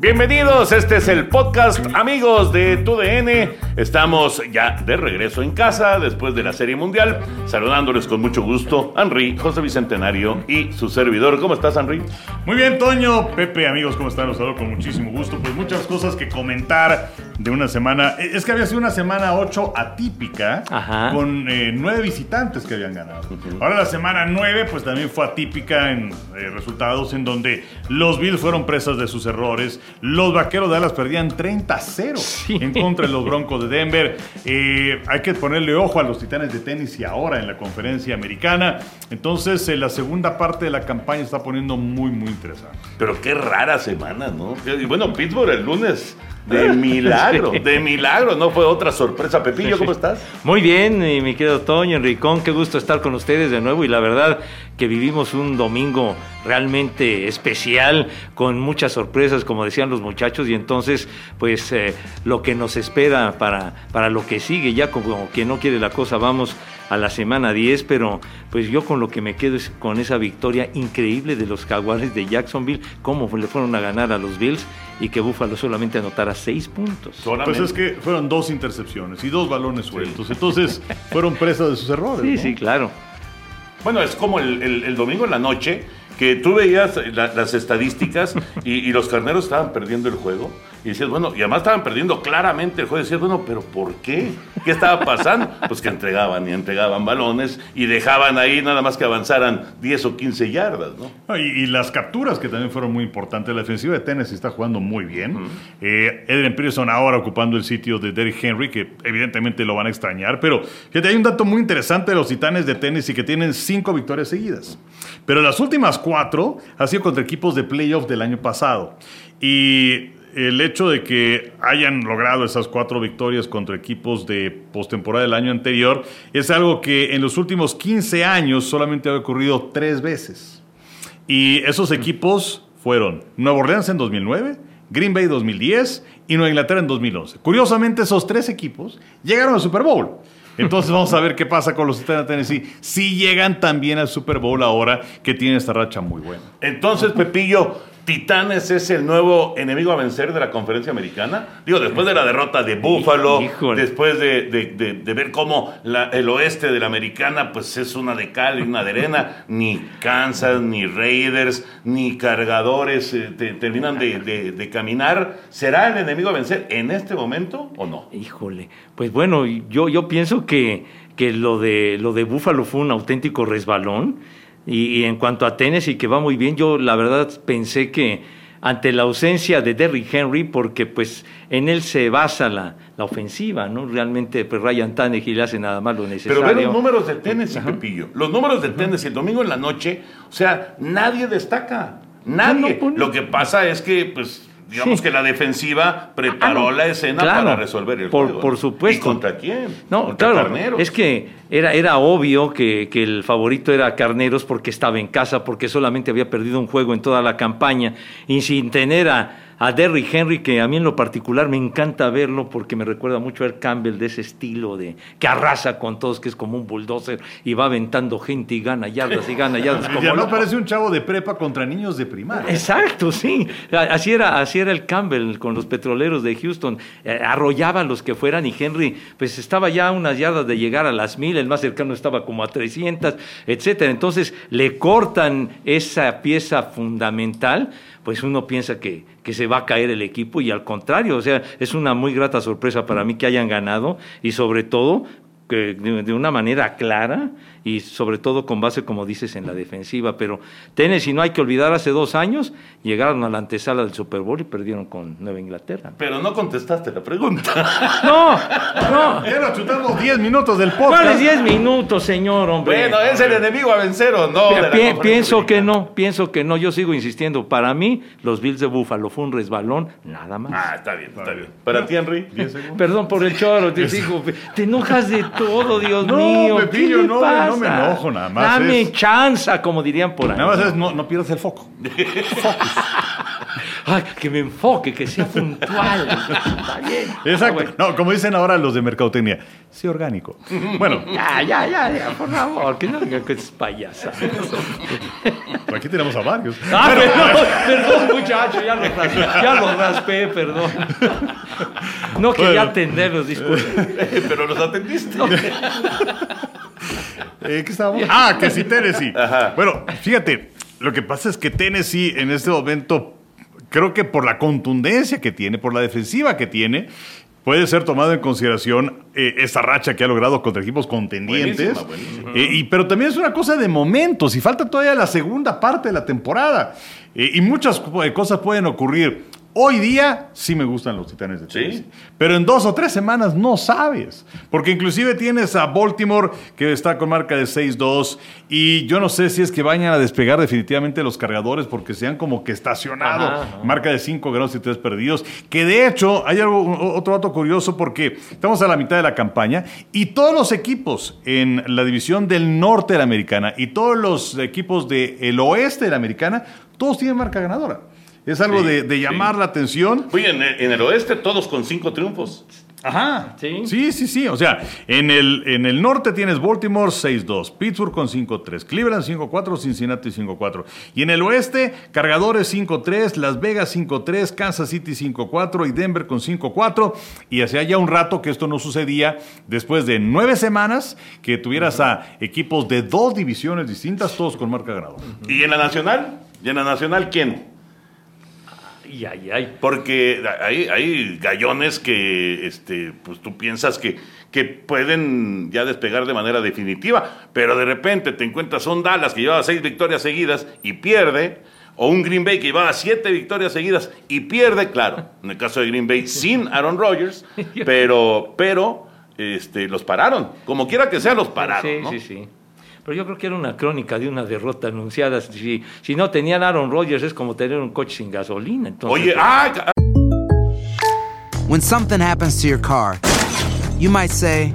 Bienvenidos, este es el podcast amigos de TUDN. Estamos ya de regreso en casa después de la Serie Mundial, saludándoles con mucho gusto Henry, José Bicentenario y su servidor. ¿Cómo estás, Henry? Muy bien, Toño, Pepe, amigos, ¿cómo están? Los saludo con muchísimo gusto. Pues muchas cosas que comentar de una semana. Eh, Es que había sido una semana 8 atípica, Ajá. con eh, nueve visitantes que habían ganado. Ahora la semana 9, pues también fue atípica en eh, resultados en donde los Bills fueron presas de sus errores. Los vaqueros de Dallas perdían 30-0 en contra de los Broncos de Denver. Eh, hay que ponerle ojo a los titanes de tenis y ahora en la conferencia americana. Entonces, eh, la segunda parte de la campaña está poniendo muy, muy interesante. Pero qué rara semana, ¿no? Y bueno, Pittsburgh el lunes, de milagro, de milagro, ¿no? Fue otra sorpresa. Pepillo, ¿cómo estás? Muy bien, y mi querido Toño, Enricón, qué gusto estar con ustedes de nuevo y la verdad que vivimos un domingo realmente especial con muchas sorpresas, como decían los muchachos, y entonces pues eh, lo que nos espera para, para lo que sigue, ya como que no quiere la cosa, vamos a la semana 10, pero pues yo con lo que me quedo es con esa victoria increíble de los Jaguares de Jacksonville, cómo le fueron a ganar a los Bills y que Buffalo solamente anotara seis puntos. Solamente. Pues es que fueron dos intercepciones y dos balones sueltos. Entonces, fueron presas de sus errores. Sí, ¿no? sí, claro. Bueno, es como el, el- el domingo en la noche que tú veías la- las estadísticas y, y los carneros estaban perdiendo el juego. Y decías, bueno, y además estaban perdiendo claramente el juego. Y decías, bueno, pero ¿por qué? ¿Qué estaba pasando? Pues que entregaban y entregaban balones y dejaban ahí nada más que avanzaran 10 o 15 yardas, ¿no? Y, y las capturas que también fueron muy importantes. La defensiva de Tennessee está jugando muy bien. Eh, Adrian Peterson ahora ocupando el sitio de Derrick Henry, que evidentemente lo van a extrañar. Pero fíjate, hay un dato muy interesante de los titanes de Tennessee que tienen cinco victorias seguidas. Pero las últimas cuatro han sido contra equipos de playoff del año pasado. Y el hecho de que hayan logrado esas cuatro victorias contra equipos de postemporada del año anterior es algo que en los últimos 15 años solamente ha ocurrido tres veces. Y esos equipos fueron Nueva Orleans en 2009, Green Bay 2010 y Nueva Inglaterra en 2011. Curiosamente, esos tres equipos llegaron al Super Bowl. Entonces vamos a ver qué pasa con los Titanes de Tennessee. Si llegan también al Super Bowl ahora que tienen esta racha muy buena. Entonces, Pepillo, ¿Titanes es el nuevo enemigo a vencer de la conferencia americana? Digo, después de la derrota de Buffalo, Híjole. después de, de- de- de ver cómo la- el oeste de la americana pues es una de cal y una de arena, ni Kansas, ni Raiders, ni cargadores eh, te- terminan de, caminar. ¿Será el enemigo a vencer en este momento o no? Híjole, pues bueno, yo, yo pienso que, que lo de lo de Búfalo fue un auténtico resbalón. Y, y en cuanto a Tennessee, que va muy bien, yo la verdad pensé que ante la ausencia de Derrick Henry, porque pues en él se basa la, la ofensiva, ¿no? Realmente pues Ryan Tannehill hace nada más lo necesario. Pero ve los números de Tennessee, Pepillo. Los números de Tennessee el domingo en la noche, o sea, nadie destaca. Nadie. No, no, Lo que pasa es que, pues, digamos Sí. que la defensiva preparó Ah, no. la escena Claro. para resolver el Por- juego. por supuesto. ¿Y contra quién? No, contra claro, Carneros. es que era, era obvio que, que el favorito era Carneros porque estaba en casa, porque solamente había perdido un juego en toda la campaña y sin tener a, a Derrick Henry, que a mí en lo particular me encanta verlo porque me recuerda mucho a Campbell de ese estilo de que arrasa con todos, que es como un bulldozer y va aventando gente y gana yardas y gana yardas como además loco. parece un chavo de prepa contra niños de primaria. Exacto, sí. Así era, así era el Campbell con los petroleros de Houston. Eh, arrollaba a los que fueran y Henry, pues estaba ya a unas yardas de llegar a las mil, el más cercano estaba como a 300, etcétera. Entonces le cortan esa pieza fundamental, pues uno piensa que, que se va a caer el equipo y al contrario, o sea, es una muy grata sorpresa para mí que hayan ganado y sobre todo que de, de una manera clara y sobre todo con base, como dices, en la defensiva. Pero Tennessee, no hay que olvidar, hace dos años llegaron a la antesala del Super Bowl y perdieron con Nueva Inglaterra. Pero no contestaste la pregunta. No, no. Nos chutamos 10 minutos del podcast. ¿Cuáles 10 minutos, señor, hombre? bueno, ¿es el enemigo a vencer o no? Pi- pienso que no, pienso que no. Yo sigo insistiendo. Para mí, los Bills de Buffalo fue un resbalón, nada más. Ah, está bien, está bien. Para ti, Henry. 10 segundos. Perdón por el choro, te digo, te enojas de todo, Dios No, mío. ¿qué Pepillo, le no, no me enojo, nada más Dame es- chanza, como dirían por ahí. Nada más es no, no pierdas el foco. Ay, que me enfoque, que sea puntual. Está bien. Exacto. Bueno, No, como dicen ahora los de mercadotecnia, sí orgánico. Bueno, ya, ya, ya, ya, por favor, que no digan que es payasa. aquí tenemos a varios. Ah, perdón, perdón, muchacho, ya lo raspé, ya lo raspé, perdón. No quería Bueno. atenderlos, disculpen. Pero los atendiste. Eh, ¿Qué estábamos? Ah, que sí, Tennessee. Ajá. Bueno, fíjate, lo que pasa es que Tennessee en este momento, creo que por la contundencia que tiene, por la defensiva que tiene, puede ser tomado en consideración eh, esa racha que ha logrado contra equipos contendientes. Buenísima, buenísima. Eh, y, pero también es una cosa de momentos y falta todavía la segunda parte de la temporada. Eh, y muchas cosas pueden ocurrir. Hoy día sí me gustan los Titanes de ¿Sí? Tennessee. Pero en dos o tres semanas no sabes. Porque inclusive tienes a Baltimore que está con marca de 6-2 y yo no sé si es que vayan a despegar definitivamente los cargadores porque se han como que estacionado. Ajá. Marca de 5 ganados y 3 perdidos. Que de hecho hay algo, otro dato curioso porque estamos a la mitad de la campaña y todos los equipos en la división del norte de la americana y todos los equipos del oeste de la americana, todos tienen marca ganadora. Es algo Sí, de, de sí. llamar la atención. Oye, en el, en el oeste todos con cinco triunfos. Ajá. Sí. Sí, sí, sí. O sea, en el, en el norte tienes Baltimore 6-2, Pittsburgh con 5-3, Cleveland 5-4, Cincinnati 5-4. Y en el oeste, Cargadores 5-3, Las Vegas 5-3, Kansas City 5-4 y Denver con 5-4. Y hacía ya un rato que esto no sucedía después de nueve semanas que tuvieras a equipos de dos divisiones distintas, todos con marca ganadora. ¿Y en la nacional? ¿Y en la nacional quién? Ay, ay, ay. Porque hay, hay gallones que este, pues tú piensas que, que pueden ya despegar de manera definitiva, pero de repente te encuentras un Dallas que llevaba seis victorias seguidas y pierde, o un Green Bay que llevaba siete victorias seguidas y pierde, claro, en el caso de Green Bay sin Aaron Rodgers, pero, pero este, los pararon, como quiera que sea, los pararon. Sí, ¿no? sí, sí. Pero yo creo que era una crónica de una derrota anunciada. Si, si no tenían Aaron Rodgers es como tener un coche sin gasolina. Entonces, Oye, ah, When something happens to your car, you might say,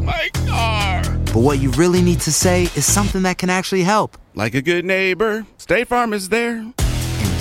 My car. but what you really need to say is something that can actually help. Like a good neighbor, State Farm is there.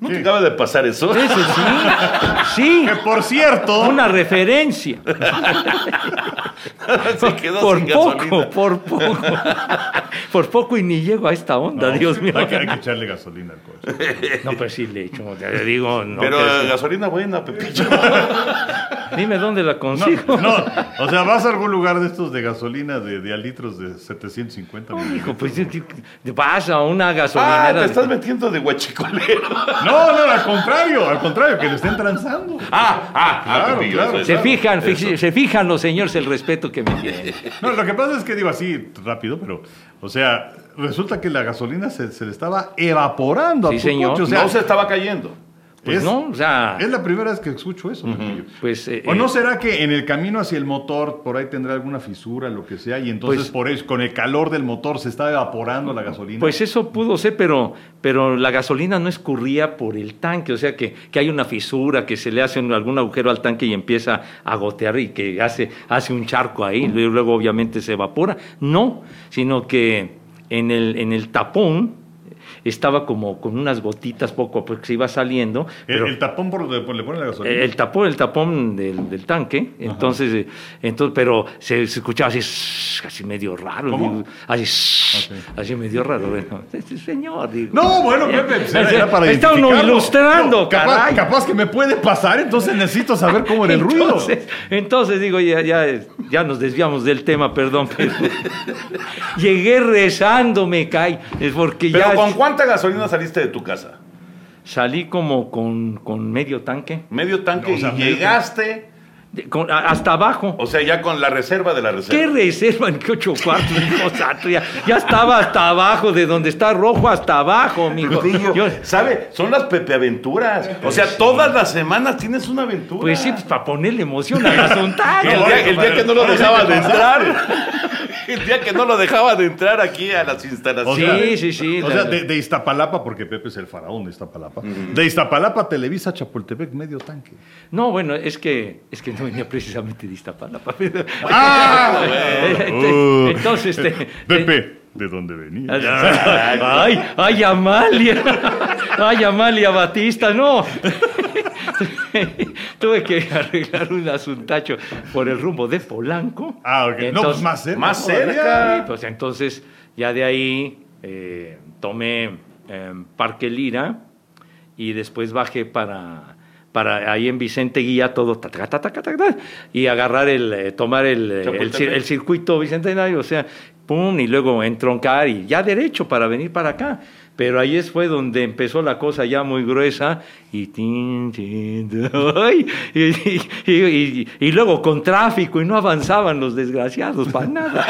¿No te acaba de pasar eso? Ese sí. Sí. Que por cierto, Una referencia. Se quedó por sin poco, gasolina. por poco. por poco y ni llego a esta onda, Dios mío. hay que, hay que echarle gasolina al coche. No, pero sí le echo. le digo, no. Pero que gasolina buena, Pepillo. Dime dónde la consigo. no, o sea, vas a algún lugar de estos de gasolina de, de a litros de 750 Hijo, mililitros. pues yo- yo- vas a una Ah, gasolinera. te de- estás metiendo de guachicolero. No, no, al contrario, al contrario, que le estén transando. Ah, ah, ah, Claro, claro. Se fijan, Eso. se fijan los señores el respeto que me tienen. No, lo que pasa es que digo así rápido, pero, o sea, resulta que la gasolina se, se le estaba evaporando Sí, a tu señor. coche. O sea, no se estaba cayendo. Pues es, no, o sea, es la primera vez que escucho eso. Pues. eh, ¿O no eh, será que en el camino hacia el motor por ahí tendrá alguna fisura, lo que sea, y entonces Pues- por eso, con el calor del motor se está evaporando la gasolina? Pues eso pudo ser, pero, pero la gasolina no escurría por el tanque, o sea que, que hay una fisura, que se le hace un- algún agujero al tanque y empieza a gotear y que hace, hace un charco ahí, y luego obviamente se evapora. No, sino que en el, en el tapón estaba como con unas gotitas poco a poco que se iba saliendo. El, pero- el tapón por donde le ponen la gasolina. el tapón, el tapón del, del tanque, entonces, eh, entonces, pero se, se escuchaba así, así medio raro, así, "Shh", así medio raro, bueno, "Sí, señor, digo. No, bueno, Pepe, pues era, era para Está uno ilustrando, No, capaz, caray. capaz que me puede pasar, entonces necesito saber cómo era el ruido. Entonces, digo, ya, ya, ya nos desviamos del tema, perdón, pero llegué rezando, me cae, es porque Pero ya ¿con cuánta gasolina saliste de tu casa? salí como con, con medio tanque, Medio tanque O sea, y medio llegaste, de- con- a- hasta abajo. o sea, ya con la reserva de la ¿Qué reserva. reserva en qué ocho cuartos, hijo santo? Ya, ya estaba hasta abajo, de donde está rojo hasta abajo, mijo. Yo- ¿Sabe? Son las Pepe Aventuras. O sea, todas las semanas tienes una aventura. pues sí, pues para ponerle emoción al asunto. El día, el día que no lo dejaba de entrar. El día que no lo dejaba de entrar aquí a las O instalaciones. Sí, sí, sí, O sea, de, de Iztapalapa, porque Pepe es el faraón de Iztapalapa. De Iztapalapa, Televisa, Chapultepec, medio tanque. No, bueno, es que, es que no venía precisamente de Iztapalapa. ¡Ah! Entonces, entonces, este, Pepe, ¿de dónde venía? Ay, ay, Amalia. Ay, Amalia Batista, no. Tuve que arreglar un asuntacho por el rumbo de Polanco. Ah, ok. no, pues Entonces- más cerca. Más cerca. Pues entonces ya de ahí eh, tomé eh, Parque Lira y después bajé para, para ahí en Vicente Guía todo ta, ta, ta, ta, ta, ta, ta, y agarrar el, eh, tomar el, eh, el, el circuito bicentenario, o sea, pum, y luego entroncar y ya derecho para venir para acá. Pero ahí fue donde empezó la cosa ya muy gruesa y, y, luego con tráfico y no avanzaban los desgraciados para nada.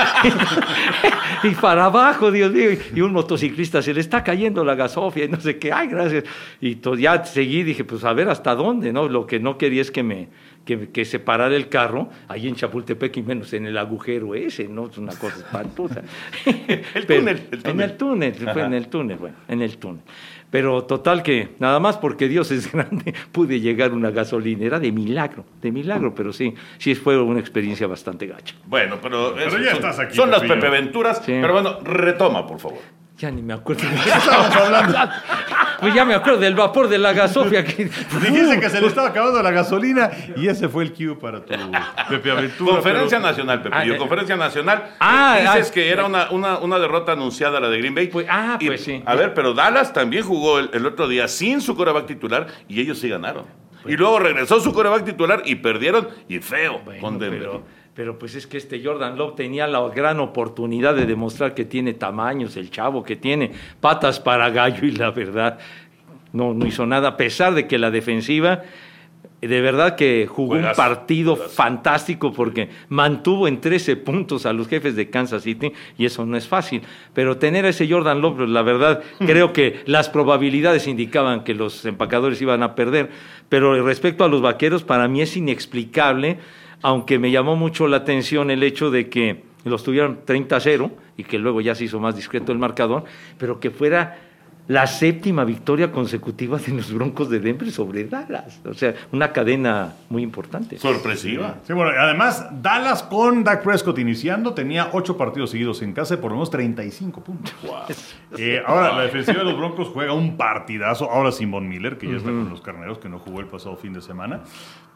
y para abajo, Dios mío, y un motociclista se le está cayendo la gasofia y no sé qué, ay, gracias. Y ya seguí, dije, pues a ver hasta dónde, ¿no? Lo que no quería es que me que, que se parara el carro ahí en Chapultepec y menos en el agujero ese, ¿no? Es una cosa espantosa. El Pero- túnel, el En túnel. el túnel, fue en el túnel, bueno, en el túnel. Pero total que, nada más porque Dios es grande, pude llegar a una gasolinera de milagro, de milagro, pero sí, sí fue una experiencia bastante gacha. Bueno, pero, Pero eso ya son, estás aquí, son las Pepillo. Pepe Aventuras. Sí. Pero bueno, retoma, por favor. Ya ni me acuerdo. de qué estábamos hablando. Pues ya me acuerdo del vapor de la gasofia. Que... Dijiste que se le estaba acabando la gasolina y ese fue el cue para tu Pepe Aventura. Conferencia pero- Nacional, Pepe. Ah, eh. Conferencia Nacional. Ah, Dices ah, que era una, una, una derrota anunciada la de Green Bay. Pues- ah, Y, pues sí. A ver, pero Dallas también jugó el, el otro día sin su coreback titular y ellos sí ganaron. y luego regresó su coreback titular y perdieron y feo Bueno, con Denver. pero, pero pues es que este Jordan Love tenía la gran oportunidad de demostrar que tiene tamaños, el chavo que tiene patas para gallo y la verdad no, no hizo nada, a pesar de que la defensiva de verdad que jugó un partido fantástico porque mantuvo en 13 puntos a los jefes de Kansas City y eso no es fácil. Pero tener a ese Jordan Love, pues, la verdad, creo que las probabilidades indicaban que los empacadores iban a perder. Pero respecto a los vaqueros, para mí es inexplicable, aunque me llamó mucho la atención el hecho de que los tuvieran 30-0 y que luego ya se hizo más discreto el marcador, pero que fuera la séptima victoria consecutiva de los Broncos de Denver sobre Dallas. O sea, una cadena muy importante. Sorpresiva. Sí, bueno, además, Dallas con Dak Prescott iniciando tenía ocho partidos seguidos en casa y por lo menos 35 puntos. Eh, ahora, la defensiva de los Broncos juega un partidazo. Ahora sin Von Miller, que ya está con los carneros, que no jugó el pasado fin de semana.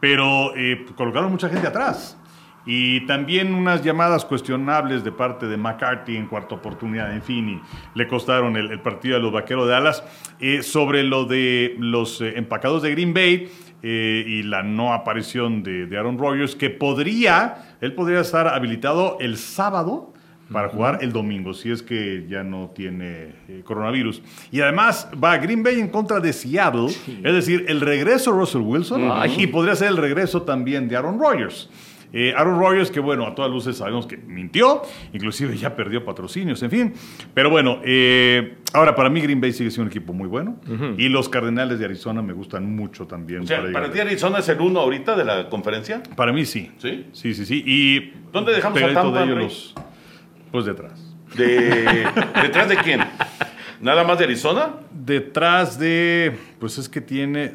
Pero eh, colocaron mucha gente atrás. Y también unas llamadas cuestionables de parte de McCarthy en cuarta oportunidad, en fin, y le costaron el, partido a los vaqueros de Dallas. Eh, sobre lo de los eh, empacados de Green Bay y la no aparición de, de Aaron Rodgers, que podría, él podría estar habilitado el sábado para jugar el domingo, si es que ya no tiene eh, coronavirus. Y además va a Green Bay en contra de Seattle, es decir, el regreso de Russell Wilson Ay. y podría ser el regreso también de Aaron Rodgers. Eh, Aaron Rodgers, que bueno, a todas luces sabemos que mintió, inclusive ya perdió patrocinios, en fin. Pero bueno, eh, ahora para mí Green Bay sigue siendo un equipo muy bueno y los Cardenales de Arizona me gustan mucho también. O sea, para ¿para llegar. ti Arizona es el uno ahorita de la conferencia? Para mí sí. ¿Sí? Sí, sí, sí. Y ¿Dónde dejamos a Tampa, de ellos Rey? los- Pues detrás. De, ¿Detrás de quién? ¿Nada más de Arizona? Detrás de, pues es que tiene,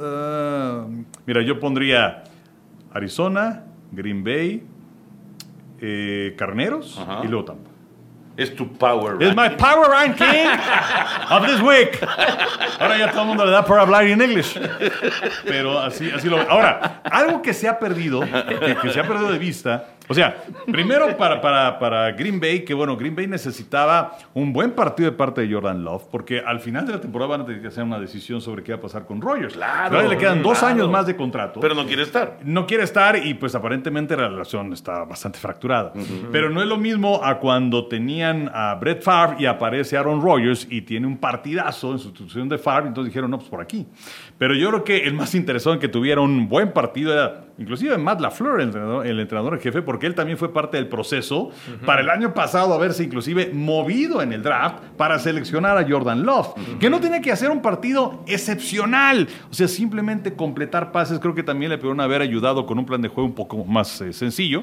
ah, mira, yo pondría Arizona, Green Bay, eh, Carneros Ajá. y luego Tampa. Es tu power Es my ranking. power ranking of this week. Ahora ya todo el mundo le da por hablar en inglés. Pero así, así lo. Ahora, algo que se ha perdido, que, que se ha perdido de vista. O sea, primero para, para, para Green Bay, que bueno, Green Bay necesitaba un buen partido de parte de Jordan Love, porque al final de la temporada van a tener que hacer una decisión sobre qué va a pasar con Rogers. Claro, Todavía le quedan dos claro. años más de contrato Pero no quiere estar. no quiere estar y pues aparentemente la relación está bastante fracturada. Pero no es lo mismo a cuando tenían a Brett Favre y aparece Aaron Rodgers y tiene un partidazo en sustitución de Favre, entonces dijeron, no, pues por aquí. Pero yo creo que el más interesado en que tuviera un buen partido era inclusive Matt LaFleur, el entrenador, el entrenador en jefe, porque él también fue parte del proceso para el año pasado haberse inclusive movido en el draft para seleccionar a Jordan Love, que no tenía que hacer un partido excepcional, o sea, simplemente completar pases, creo que también le pudieron haber ayudado con un plan de juego un poco más eh, sencillo,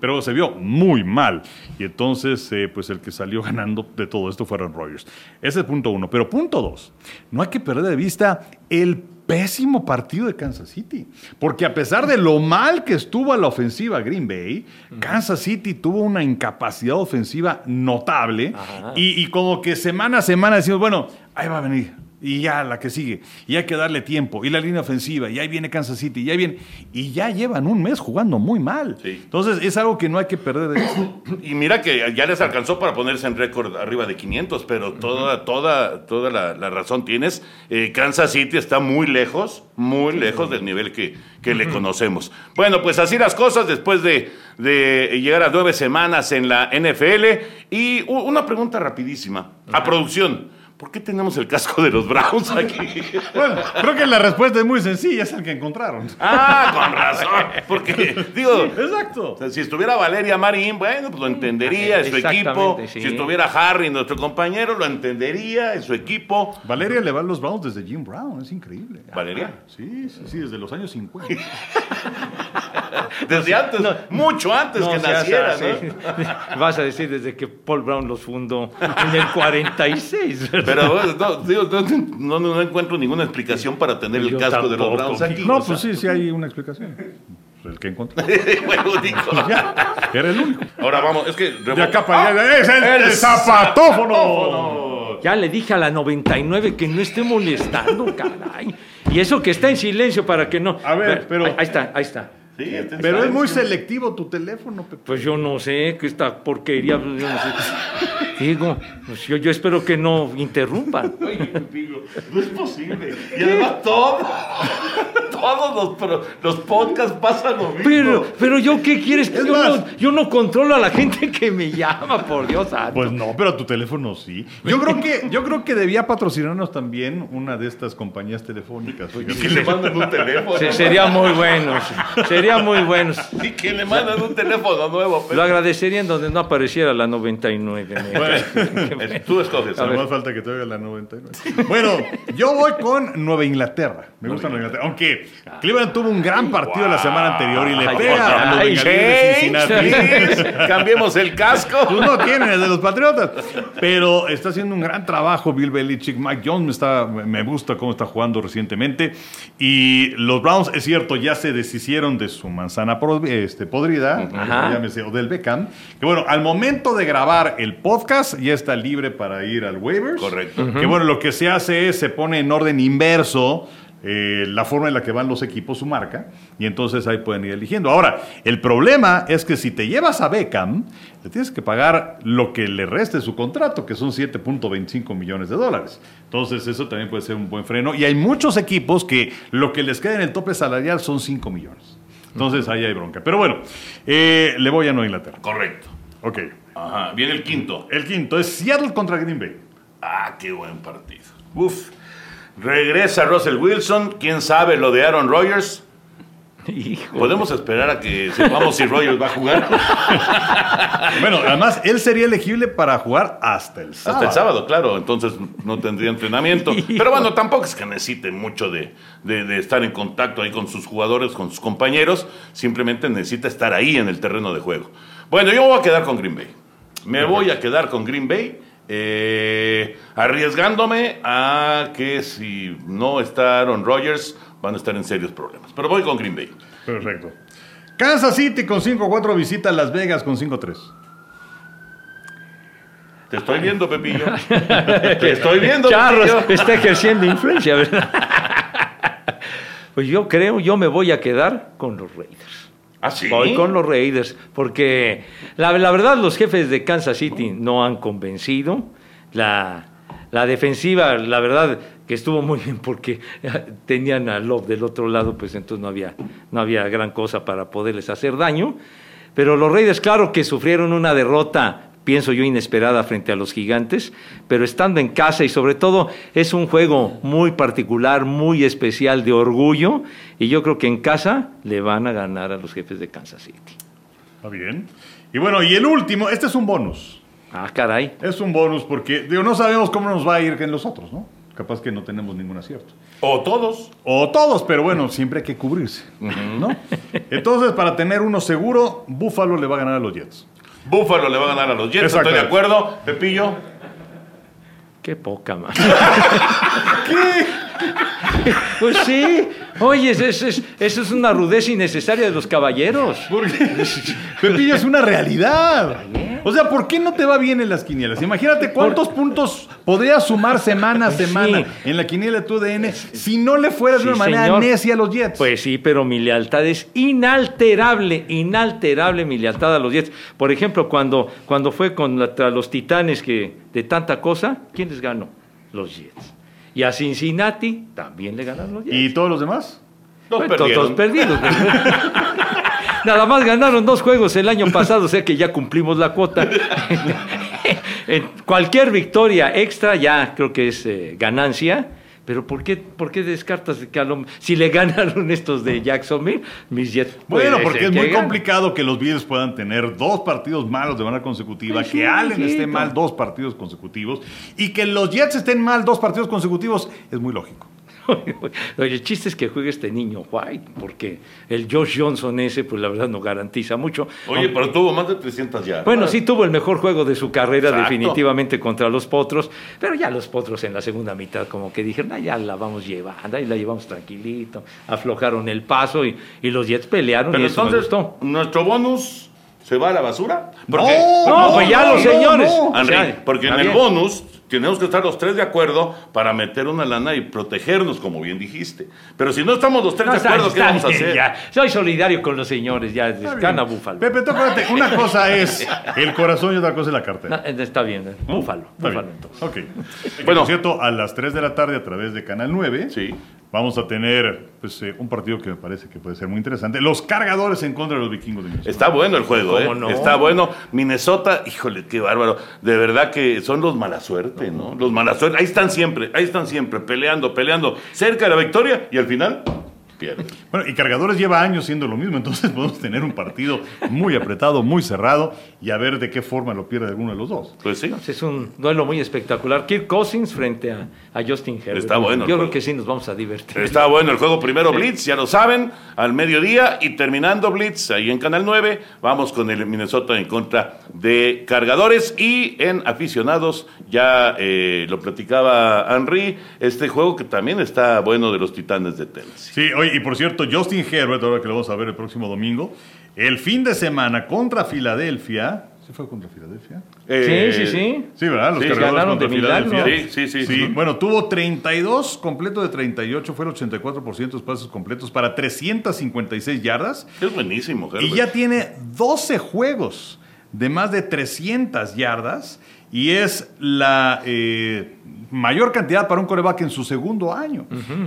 pero se vio muy mal. Y entonces, eh, pues el que salió ganando de todo esto fueron Rodgers. Ese es punto uno. Pero punto dos, no hay que perder de vista el pésimo partido de Kansas City. Porque a pesar de lo mal que estuvo a la ofensiva Green Bay, Kansas City tuvo una incapacidad ofensiva notable. Y, y como que semana a semana decimos, bueno, ahí va a venir. Y ya la que sigue. Y hay que darle tiempo. Y la línea ofensiva. Y ahí viene Kansas City. Y ahí viene. Y ya llevan un mes jugando muy mal. Sí. Entonces es algo que no hay que perder de. Y mira que ya les alcanzó para ponerse en récord arriba de 500, pero toda, toda, toda la, la razón tienes. Eh, Kansas City está muy lejos, muy lejos del nivel que, que le conocemos. Bueno, pues así las cosas después de, de llegar a nueve semanas en la NFL. Y una pregunta rapidísima. A producción. ¿Por qué tenemos el casco de los Browns aquí? Bueno, creo que la respuesta es muy sencilla. Es el que encontraron. Ah, con razón. Porque, digo, Exacto. O sea, si estuviera Valeria Marín, bueno, pues lo entendería, es su equipo. Exactamente, sí. Si estuviera Harry, nuestro compañero, lo entendería, es su equipo. Valeria le va a los Browns desde Jim Brown. Es increíble. ¿Valeria? Sí, sí, sí, desde los años 50. Desde antes, mucho antes No que naciera. ¿no? Vas a decir desde que Paul Brown los fundó en el 46. ¿verdad? Pero bueno, no, digo, no, no- no encuentro ninguna explicación para tener el casco de los. Browns aquí. No, o sea. pues sí, sí hay una explicación. El que encontró. Bueno, digo. Era el único. Ahora vamos, es que... De acá para allá. ¡Es el, el zapatófono! Ya le dije a la 99 que no esté molestando, caray. Y eso que está en silencio para que no. A ver, pero- Ahí, ahí está, ahí está. Sí, Pero es muy selectivo tu teléfono, Pepe. Pues yo no sé, que esta porquería, yo no sé. Digo, pues yo, yo espero que no interrumpan. Oye, digo, no es posible. Y además todo, todos los, podcasts pasan lo mismo. Pero, pero yo qué quieres yo más- no, yo no controlo a la gente que me llama, por Dios santo. Pues no, pero tu teléfono sí. Yo creo que, yo creo que debía patrocinarnos también una de estas compañías telefónicas. Y que le mandan un teléfono. Se- sería muy bueno, se- sería muy bueno. Y que le mandan un teléfono nuevo. Lo Pero... agradecería en donde no apareciera la 99. me- Es- Tú escoges. Nada a ver. más falta que te oiga la 99. Bueno, yo voy con Nueva Inglaterra. Me gusta Nueva Inglaterra. Aunque Cleveland tuvo un gran partido la semana anterior y le Ay, pega a los de Cincinnati. Cambiemos el casco. Pues no tienen el de los Patriotas. Pero está haciendo un gran trabajo Bill Belichick. Mike Jones me, está, me gusta cómo está jugando recientemente. Y los Browns, es cierto, ya se deshicieron de su manzana este, podrida, Ajá. llámese Odell Beckham. Que bueno, al momento de grabar el podcast ya está libre para ir al waivers. Correcto. Que bueno, lo que se hace es se pone en orden inverso. eh, la forma en la que van los equipos, su marca, y entonces ahí pueden ir eligiendo. Ahora, el problema es que si te llevas a Beckham, le tienes que pagar lo que le reste de su contrato, que son 7.25 millones de dólares. Entonces, eso también puede ser un buen freno. Y hay muchos equipos que lo que les queda en el tope salarial son 5 millones. Entonces, ahí hay bronca. Pero bueno, eh, le voy a Nueva Inglaterra. Correcto. Ok. Ajá. Viene el quinto. El quinto es Seattle contra Green Bay. Ah, qué buen partido. Uf. Regresa Russell Wilson. ¿Quién sabe lo de Aaron Rodgers? Hijo. Podemos esperar a que sepamos si Rodgers va a jugar Bueno, además, él sería elegible para jugar hasta el sábado. hasta el sábado, claro. Entonces no tendría entrenamiento. Pero bueno, tampoco es que necesite mucho de, de- de estar en contacto ahí con sus jugadores, con sus compañeros. Simplemente necesita estar ahí en el terreno de juego. Bueno, yo me voy a quedar con Green Bay. Me voy a quedar con Green Bay. eh, arriesgándome a que si no está Aaron Rodgers van a estar en serios problemas. Pero voy con Green Bay. Perfecto. Kansas City con 5-4 visita Las Vegas con 5-3. Te estoy viendo, Pepillo. Te estoy viendo, Charros Pepillo. está ejerciendo influencia, ¿verdad? Pues yo creo, yo me voy a quedar con los Raiders. ¿Ah, sí? Voy con los Raiders, porque la, verdad los jefes de Kansas City no han convencido. La, la defensiva, la verdad que estuvo muy bien porque tenían a Love del otro lado, pues entonces no había, no había gran cosa para poderles hacer daño. Pero los Raiders, claro que sufrieron una derrota, pienso yo, inesperada frente a los gigantes, pero estando en casa y sobre todo es un juego muy particular, muy especial de orgullo, y yo creo que en casa le van a ganar a los jefes de Kansas City. Está bien. Y bueno, y el último, este es un bonus. Ah, caray. Es un bonus porque digo, no sabemos cómo nos va a ir en los otros, ¿no? Capaz que no tenemos ningún acierto. O todos. O todos, pero bueno, siempre hay que cubrirse, ¿no? Entonces, para tener uno seguro, Buffalo le va a ganar a los Jets. Búfalo le va a ganar a los Jets, estoy de acuerdo. Pepillo. Qué poca, man. Pues sí. Oye, eso es, es- eso es una rudeza innecesaria de los caballeros. Porque Pepillo es una realidad. O sea, ¿por qué no te va bien en las quinielas? Imagínate cuántos puntos podrías sumar semana a semana sí. en la quiniela de tu DN si no le fueras de una manera señor. necia a los Jets. Pues sí, pero mi lealtad es inalterable, inalterable mi lealtad a los Jets. Por ejemplo, cuando, cuando fue contra los Titanes que de tanta cosa, ¿quién les ganó? Los Jets. Y a Cincinnati también le ganaron los Jets. ¿Y todos los demás? Dos Bueno, perdieron. todos perdidos. Nada más ganaron dos juegos el año pasado, o sea que ya cumplimos la cuota. En cualquier victoria extra ya creo que es eh, ganancia. Pero ¿por qué, ¿por qué descartas que a lo- si le ganaron estos de Jacksonville, mis Jets? Bueno, porque es muy complicado que los Bills puedan tener dos partidos malos de manera consecutiva, Pues sí, que Allen esté hijito. mal dos partidos consecutivos y que los Jets estén mal dos partidos consecutivos es muy lógico. Oye, el chiste es que juegue este niño White, porque el Josh Johnson ese, pues la verdad no garantiza mucho. Oye, pero tuvo más de 300 ya. Bueno, sí tuvo el mejor juego de su carrera Exacto. definitivamente contra los Potros, pero ya los Potros en la segunda mitad como que dijeron, "Ah, ya la vamos llevando, ahí la llevamos tranquilito, aflojaron el paso y, y los Jets pelearon Pero y eso me entonces, gustó. ¿nuestro bonus se va a la basura? No, pues ya los señores. no. O Henry, sea, porque en el bonus tenemos que estar los tres de acuerdo para meter una lana y protegernos, como bien dijiste. Pero si no estamos los tres No, de está- acuerdo, ¿qué vamos a hacer? ya. Soy solidario con los señores, ya, Está gana bien. Búfalo. Pepe, tú acuérdate, una cosa es el corazón y otra cosa es la cartera. No, está bien, eh, Búfalo, Está Búfalo bien. entonces. Ok. Bueno. Por cierto, a las 3 de la tarde a través de Canal 9 Sí. vamos a tener pues, eh, un partido que me parece que puede ser muy interesante. Los cargadores en contra de los vikingos de Minnesota. Está bueno el juego, ¿eh? ¿Cómo no? Está bueno. Minnesota, híjole, qué bárbaro. De verdad que son los mala suerte, ¿no? Los mala suerte. Ahí están siempre, ahí están siempre, peleando, peleando, cerca de la victoria y al final pierden. Bueno, y Cargadores lleva años siendo lo mismo, entonces podemos tener un partido muy apretado, muy cerrado y a ver de qué forma lo pierde alguno de los dos. Pues sí. Es un duelo muy espectacular. Kirk Cousins frente a, a Justin Herbert. Está bueno Yo juego. creo que sí nos vamos a divertir. Está bueno el juego primero Blitz, ya lo saben, al mediodía y terminando Blitz ahí en Canal 9, vamos con el Minnesota en contra de cargadores y en aficionados, ya eh, lo platicaba Henry, este juego que también está bueno de los Titanes de Tennessee. Sí, oye, y por cierto, Justin Herbert, ahora que lo vamos a ver el próximo domingo, el fin de semana contra Filadelfia. ¿Se fue contra Filadelfia? Eh, sí, sí, sí. Sí, ¿verdad? Los Sí, cargadores ganaron contra milagro. Filadelfia. Sí, sí, sí. Sí, bueno, tuvo 32 completo de 38, fue el 84% de los pases completos para 356 yardas Es buenísimo, Herbert. y ya tiene 12 juegos de más de 300 yardas y es la eh, mayor cantidad para un coreback en su segundo año.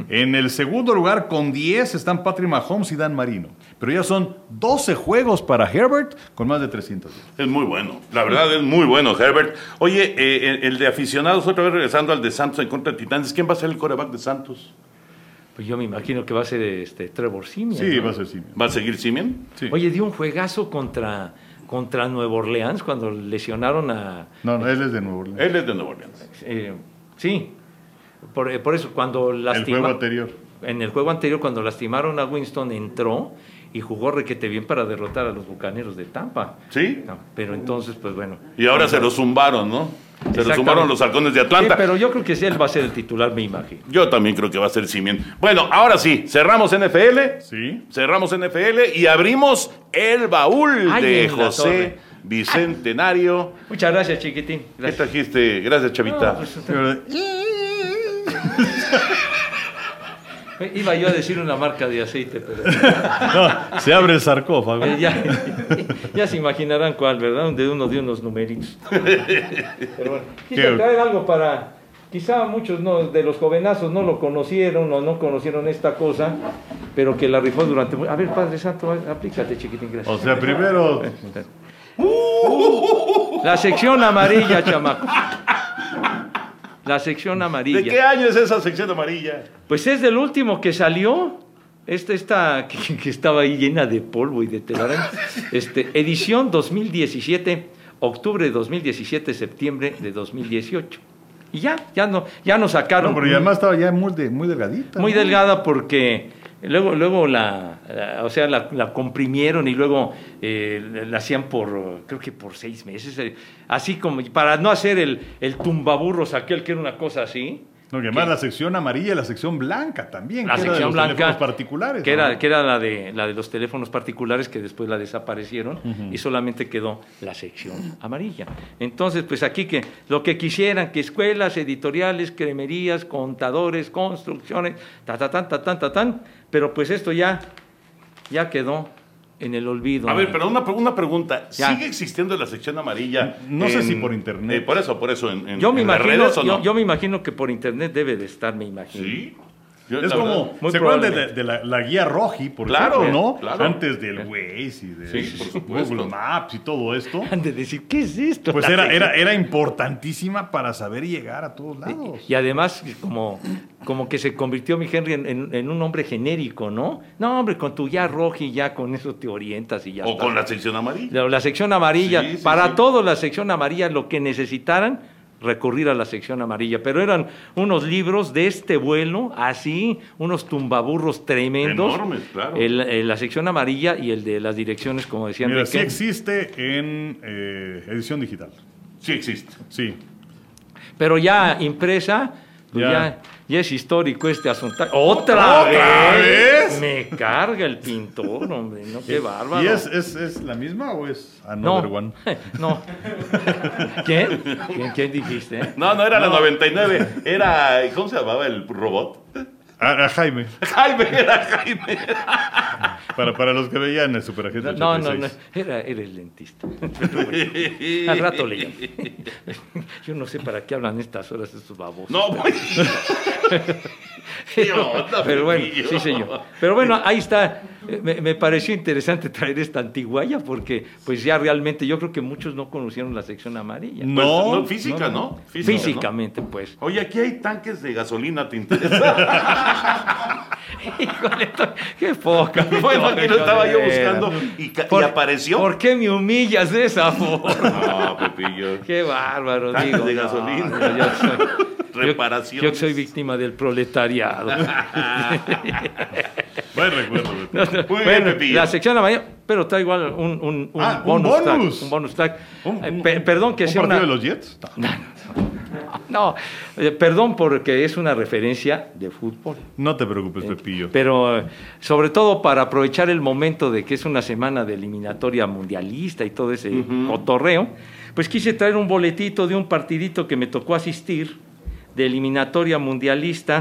En el segundo lugar, con 10, están Patrick Mahomes y Dan Marino. Pero ya son 12 juegos para Herbert con más de 300 yardas. Es muy bueno, la verdad es muy bueno, Herbert. Oye, eh, el, el de aficionados, otra vez regresando al de Santos en contra de Titanes, ¿quién va a ser el coreback de Santos? Pues yo me imagino que va a ser este Trevor Simeon. Sí, ¿no? va a ser Simeon. ¿Va a seguir Simeon? Sí. Oye, dio un juegazo contra, contra Nueva Orleans cuando lesionaron a... No, no, él es de Nuevo Orleans. Él es de Nueva Orleans. eh, sí, por, eh, por eso cuando El lastima- juego anterior. En el juego anterior, cuando lastimaron a Winston, entró y jugó requete bien para derrotar a los bucaneros de Tampa. ¿Sí? No, pero entonces, pues bueno. Y ahora se lo zumbaron, ¿no? Se lo zumbaron los halcones de Sí, Atlanta. pero yo creo que sí, él va a ser el titular, me imagino. Yo también creo que va a ser Simeon. Bueno, ahora sí, cerramos NFL. Sí. Cerramos NFL y abrimos el baúl Ay, de José bicentenario. Muchas gracias, chiquitín. ¿Qué Gracias. trajiste? Gracias, Chavita. No, pues, Iba yo a decir una marca de aceite, pero No, se abre el sarcófago. eh, ya, ya se imaginarán cuál, ¿verdad? De uno de unos numeritos. Pero bueno, quise traer algo para. Quizá muchos no, de los jovenazos no lo conocieron o no conocieron esta cosa, pero que la rifó durante. A ver, Padre Santo, aplícate, chiquitín, gracias. O sea, primero La sección amarilla, chamaco. La sección ¿De amarilla. qué año es esa sección amarilla? Pues es del último que salió. Esta, esta que, que estaba ahí llena de polvo y de telaraña. Este, edición 2017, octubre de 2017, septiembre de 2018. Y ya, ya no, ya nos sacaron. No, pero y además estaba ya muy, de- muy delgadita. muy ¿no? delgada porque luego, luego la, o sea, la, la comprimieron y luego eh, la hacían por, creo que por seis meses, así como para no hacer el, el tumbaburros aquel que era una cosa así. No, que además la sección amarilla y la sección blanca también. La que era de sección los blanca teléfonos particulares. que ¿no? era, que era la de la de los teléfonos particulares que después la desaparecieron y solamente quedó la sección amarilla. Entonces, pues aquí que lo que quisieran que escuelas, editoriales, cremerías, contadores, construcciones, ta ta tan ta tan ta tan, pero pues esto ya ya quedó en el olvido. A ver, pero una, una pregunta. Ya. ¿Sigue existiendo la sección amarilla? No sé si por internet. eh, por eso, por eso. En, en- yo me en las imagino, redes, ¿o yo, no? yo me imagino que por internet debe de estar, me imagino. Sí. Yo, Es como, verdad, ¿se acuerdan de, la, la guía Roji, por Claro, ejemplo, no? claro. Antes del Waze y de Sí. Google Maps y todo esto. Han de decir, ¿qué es esto? Pues era, era, era importantísima para saber llegar a todos lados. Y además, como, como que se convirtió mi Henry en, en- en un hombre genérico, ¿no? No, hombre, con tu ya roji, ya con eso te orientas y ya O está. con la sección amarilla. La, la sección amarilla, Sí, sí, para sí. todo la sección amarilla, lo que necesitaran, recurrir a la sección amarilla. Pero eran unos libros de este vuelo, así, unos tumbaburros tremendos. Enormes, claro. El- el- la sección amarilla y el de las direcciones, como decía Mira, sí existe en eh, edición digital. Sí existe. Sí. Pero ya impresa, pues Ya. ya. Ya es histórico este asunto. ¿Otra, ¿Otra vez? Me carga el pintor, hombre, no, qué bárbaro. ¿Y es, es, es la misma o es no, another one? no. ¿Quién? ¿Quién, quién dijiste? eh? No, no era la 99. Era. ¿Cómo se llamaba el robot? A, a Jaime, Jaime, era Jaime. para, para los que veían el Superagente No, no, no, 86. era, era el dentista. Pero bueno, al rato le llamo. Yo no sé para qué hablan estas horas estos babosos. No, pues. ¿Qué onda, Pero bueno, sí, señor. Pero bueno, ahí está. Me, me pareció interesante traer esta antiguaya porque, pues ya realmente, yo creo que muchos no conocieron la sección amarilla. Pues, No, no, física, ¿no? Física, ¿no? Físicamente, pues. Oye, aquí hay tanques de gasolina, ¿te interesa? Híjole, to- qué poca. Bueno, aquí lo estaba yo de buscando y, y apareció. ¿Por qué me humillas de esa forma? No, Pepillo. Qué bárbaro, Tanques digo. de no, gasolina. yo- yo soy- yo- Reparaciones. Yo, soy víctima del proletariado. Buen recuerdo. No, no, Muy bien, bueno, Pepillo. la sección amarilla, pero está igual un, un, un Ah, un bonus, bonus. track. Un bonus track. Un- Eh, perdón que ¿Un sea partido una. de los Jets? No. No, eh, perdón porque es una referencia de fútbol. No te preocupes, Pepillo. Pero eh, sobre todo para aprovechar el momento de que es una semana de eliminatoria mundialista y todo ese cotorreo, pues quise traer un boletito de un partidito que me tocó asistir de eliminatoria mundialista.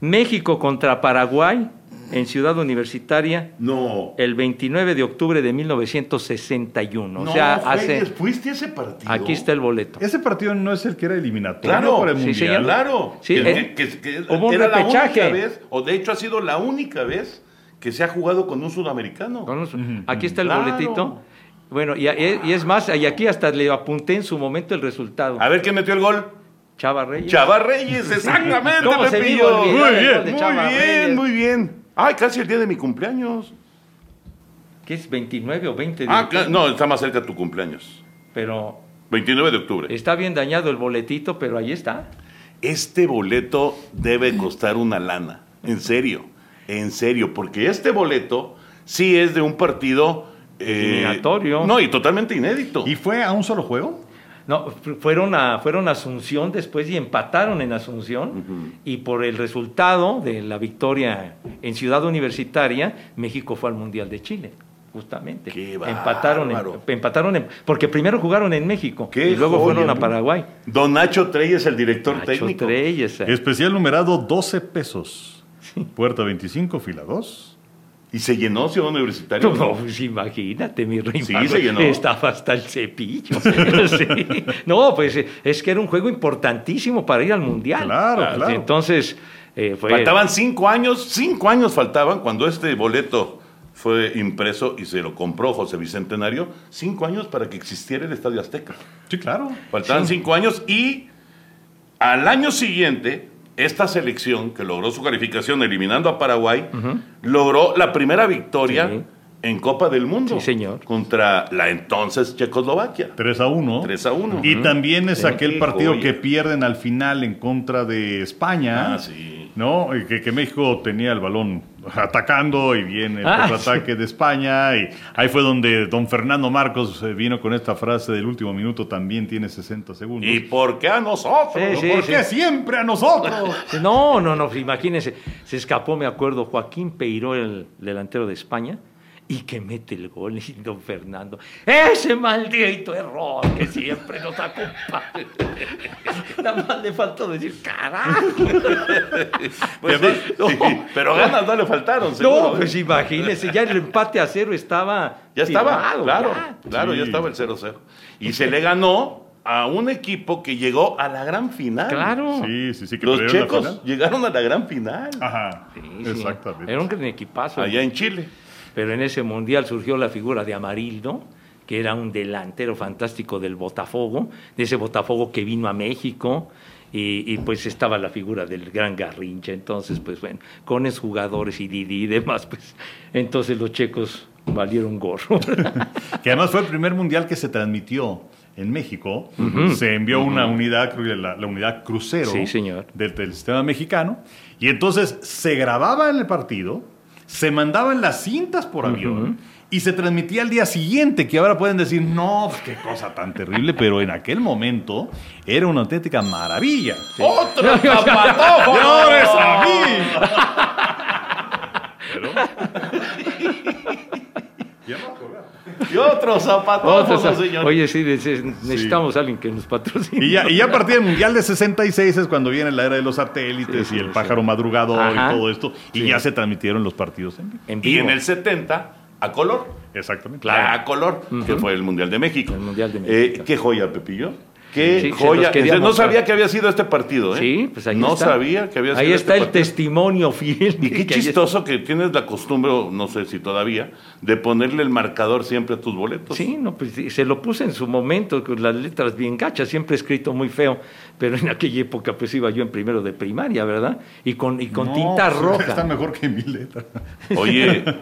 México contra Paraguay en Ciudad Universitaria No. el 29 de octubre de 1961. no, o sea, hace... ¿fuiste a ese partido? Aquí está el boleto. Ese partido no es el que era eliminatorio Claro, para el sí, Mundial. señor. Claro. Sí, que, eh, que- que- hubo un era la repechaje. única vez, o de hecho ha sido la única vez que se ha jugado con un sudamericano. Con los- Aquí está el Claro. boletito. Bueno, y, y es más, y aquí hasta le apunté en su momento el resultado. A ver quién metió el gol. Chava Reyes. Chava Reyes, exactamente, ¿Cómo se me iba a Pepillo. Muy bien, muy bien, muy bien. Ay, casi el día de mi cumpleaños. ¿Qué es 29 o 20 de Ah, octubre? no, está más cerca tu cumpleaños. Pero 29 de octubre. está bien dañado el boletito, pero ahí está. Este boleto debe costar una lana. En serio, en serio, porque este boleto sí es de un partido eh, Eliminatorio. No, y totalmente inédito. ¿Y fue a un solo juego? No, fu- fueron a, fueron a Asunción después y empataron en Asunción. Y por el resultado de la victoria en Ciudad Universitaria, México fue al Mundial de Chile. justamente. Qué empataron, en, empataron en- porque primero jugaron en México Qué y luego joya, fueron a. Paraguay. Don Nacho Trey es el director Nacho técnico. Treyes, eh. Especial numerado 12 pesos. Puerta 25, fila 2. Y se llenó Ciudad Universitaria. No, pues imagínate, mi rey. Sí, se llenó. Estaba hasta el cepillo. Sí. No, pues es que era un juego importantísimo para ir al Mundial. Claro, Ah, claro. Entonces, eh, fue... Faltaban cinco años, cinco años faltaban cuando este boleto fue impreso y se lo compró José Bicentenario, cinco años para que existiera el Estadio Azteca. Sí, claro. Faltaban cinco años y al año siguiente, esta selección que logró su calificación eliminando a Paraguay, logró la primera victoria Sí. en Copa del Mundo Sí, señor. contra la entonces Checoslovaquia. 3 a 1. 3 a 1. Y también es Sí. aquel partido que pierden al final en contra de España. Ah, sí. ¿No? Que México tenía el balón atacando y viene el Ah, contraataque de España. Y ahí fue donde don Fernando Marcos eh, vino con esta frase del último minuto, también tiene 60 segundos. ¿Y por qué a nosotros? Sí, sí. ¿Por qué siempre a nosotros? No, no, no, imagínense, se escapó, me acuerdo, Joaquín Peiró, el delantero de España, y que mete el gol, y don Fernando, ese maldito error que siempre nos acompaña. Nada más le faltó decir, carajo. Pues además- sí, pero ganas no le faltaron, seguro. No, pues imagínense, ya el empate a cero estaba. Ya estaba, claro, ya. claro, ya estaba el 0-0. Y se le ganó a un equipo que llegó a la gran final. Claro. Sí, sí, sí, que Los la checos final. llegaron a la gran final. Ajá, Sí, sí. exactamente. Era un gran equipazo. Allá en Chile. Pero en ese mundial surgió la figura de Amarildo, que era un delantero fantástico del Botafogo, de ese Botafogo que vino a México. Y, y, pues estaba la figura del gran Garrincha. Entonces, pues bueno, con esos jugadores y Didi y demás, pues entonces los checos valieron gorro. Que además fue el primer mundial que se transmitió en México. Se envió una unidad, creo que la, la unidad crucero Sí, señor. Del, del sistema mexicano. Y entonces se grababa en el partido, se mandaban las cintas por avión y se transmitía al día siguiente, que ahora pueden decir, no, pues, qué cosa tan terrible, pero en aquel momento era una auténtica maravilla. ¡Otro zapatófono! ¡Llores a mí! Y otro zapatófono, Otros- señor. Oye, sí, neces- necesitamos a alguien que nos patrocine. Y ya, y ya a partir del Mundial de 66 es cuando viene la era de los satélites Sí, sí, y el sí. pájaro madrugador Ajá. y todo esto. Y Sí. ya se transmitieron los partidos en vivo. En y en el 70, a color. Exactamente. A color, que fue el Mundial de México. El Mundial de Eh, México. qué joya, Pepillo. Qué Sí, joya. Entonces, no sabía que había sido este partido, ¿eh? Sí, pues ahí no está. sabía que había sido Ahí este está el partido. testimonio fiel. Y qué que chistoso que tienes la costumbre, no sé si todavía, de ponerle el marcador siempre a tus boletos. Sí, no, pues se lo puse en su momento con las letras bien gachas, siempre he escrito muy feo, pero en aquella época pues iba yo en primero de primaria, ¿verdad? Y con, y con No, tinta pues, roja. Está mejor que mi letra. Oye,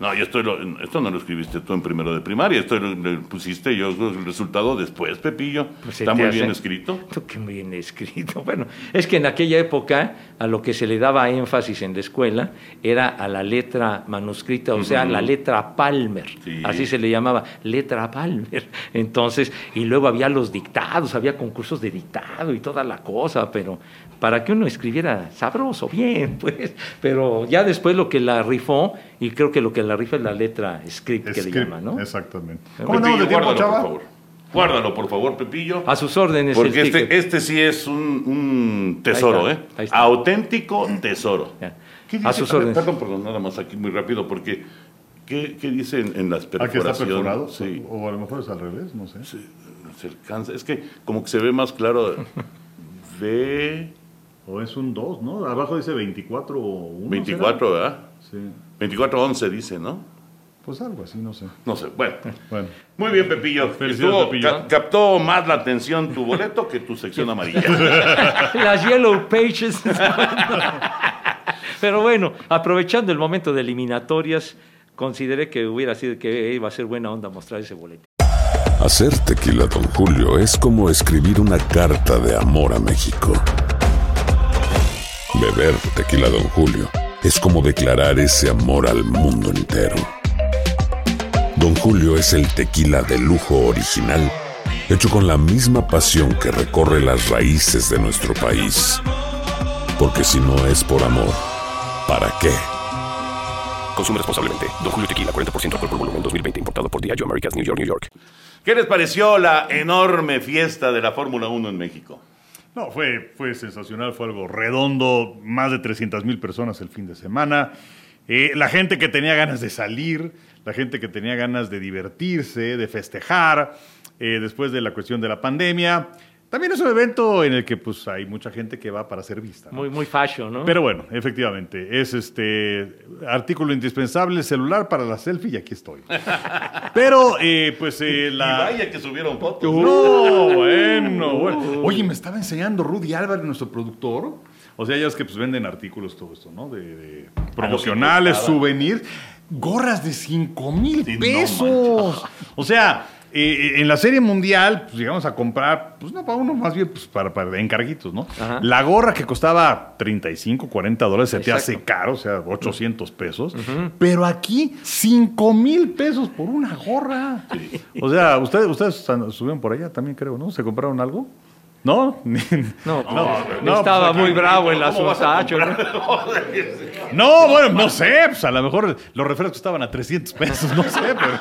no, yo estoy lo- esto no lo escribiste tú en primero de primaria, esto lo, lo pusiste yo el resultado después, Pepillo. Pues Está muy hace- bien escrito. Esto Qué muy bien escrito. Bueno, es que en aquella época a lo que se le daba énfasis en la escuela era a la letra manuscrita, o sea, la letra Palmer. Sí. Así se le llamaba, letra Palmer. Entonces, y luego había los dictados, había concursos de dictado y toda la cosa, pero para que uno escribiera sabroso, bien, pues. Pero ya después lo que la rifó, y creo que lo que la rifa es la letra script que le llaman, ¿no? Exactamente. Pepillo, ¿Cómo andamos de tiempo, chava? por favor. Guárdalo, por favor, Pepillo. A sus órdenes. Porque este, este sí es un, un tesoro, Ahí ¿eh? está, ahí está. Auténtico tesoro. Ya. ¿Qué A sus órdenes. Perdón, perdón, nada más aquí muy rápido, porque ¿qué, qué dice en, en las Ah, que está perforaciones? perforado. Sí, O a lo mejor es al revés, no sé. sí, se alcanza. Es que como que se ve más claro. De O es un 2, ¿no? Abajo dice 24 o 1. 24, ¿verdad? Sí. 24-11 dice, ¿no? Pues algo así, no sé. No sé, bueno. Bueno. Muy bien, Pepillo. Estuvo- Pepillo. ca- captó más la atención tu boleto que tu sección amarilla. Las Yellow Pages. Pero bueno, aprovechando el momento de eliminatorias, consideré que hubiera sido que iba a ser buena onda mostrar ese boleto. Hacer tequila, Don Julio, es como escribir una carta de amor a México. Beber tequila, Don Julio, es como declarar ese amor al mundo entero. Don Julio es el tequila de lujo original, hecho con la misma pasión que recorre las raíces de nuestro país. Porque si no es por amor, ¿para qué? Consume responsablemente. Don Julio Tequila, 40% alcohol por volumen, 2020. Importado por Diageo Americas, New York, New York. ¿Qué les pareció la enorme fiesta de la Fórmula 1 en México? No, fue, fue sensacional, fue algo redondo, más de 300 mil personas el fin de semana. Eh, la gente que tenía ganas de salir, la gente que tenía ganas de divertirse, de festejar, eh, después de la cuestión de la pandemia. También es un evento en el que pues hay mucha gente que va para ser vista. ¿no? Muy, muy fashion, ¿no? Pero bueno, efectivamente, es este artículo indispensable, celular para la selfie y aquí estoy. Pero, eh, pues eh, Y la... vaya que subieron fotos. No, bueno, bueno. Oye, me estaba enseñando Rudy Álvarez, nuestro productor. O sea, ellos que pues venden artículos, todo esto, ¿no? De, de promocionales, costaba. souvenirs, gorras de 5 mil Sí, no pesos. o sea, eh, en la serie mundial, pues llegamos a comprar, pues no para uno, más bien pues, para, para encarguitos, ¿no? Ajá. La gorra que costaba 35, 40 dólares, se te hace caro, o sea, 800 pesos. Pero aquí, 5 mil pesos por una gorra. O sea, ustedes, ustedes subieron por allá también, creo, ¿no? ¿Se compraron algo? ¿No? No, no, estaba pues, muy bravo el ¿Cómo vas a asuntacho. ¿no? comprar? No, bueno, no sé, pues a lo mejor los refrescos estaban a 300 pesos, no sé, pero